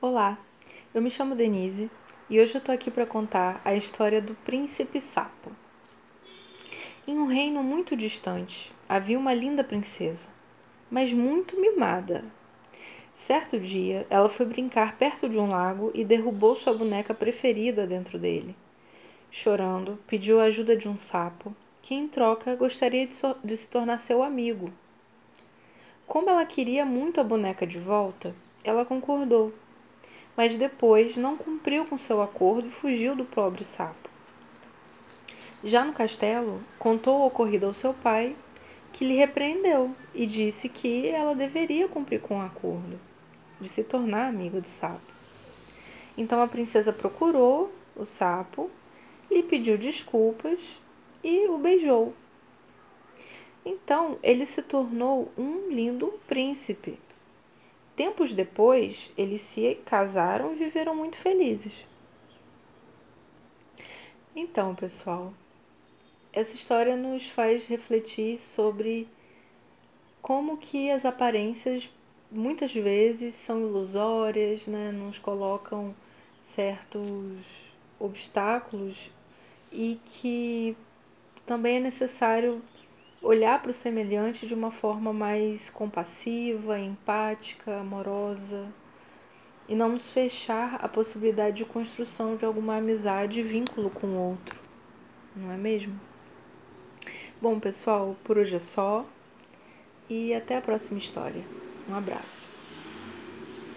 Olá, eu me chamo Denise e hoje eu tô aqui para contar a história do Príncipe Sapo. Em um reino muito distante havia uma linda princesa, mas muito mimada. Certo dia, ela foi brincar perto de um lago e derrubou sua boneca preferida dentro dele. Chorando, pediu a ajuda de um sapo, que em troca gostaria de, so de se tornar seu amigo. Como ela queria muito a boneca de volta, ela concordou mas depois não cumpriu com seu acordo e fugiu do pobre sapo. Já no castelo, contou o ocorrido ao seu pai, que lhe repreendeu e disse que ela deveria cumprir com o acordo de se tornar amiga do sapo. Então a princesa procurou o sapo, lhe pediu desculpas e o beijou. Então ele se tornou um lindo príncipe Tempos depois, eles se casaram e viveram muito felizes. Então, pessoal, essa história nos faz refletir sobre como que as aparências muitas vezes são ilusórias, né? nos colocam certos obstáculos e que também é necessário olhar para o semelhante de uma forma mais compassiva, empática, amorosa e não nos fechar a possibilidade de construção de alguma amizade e vínculo com o outro, não é mesmo? Bom, pessoal, por hoje é só e até a próxima história. Um abraço.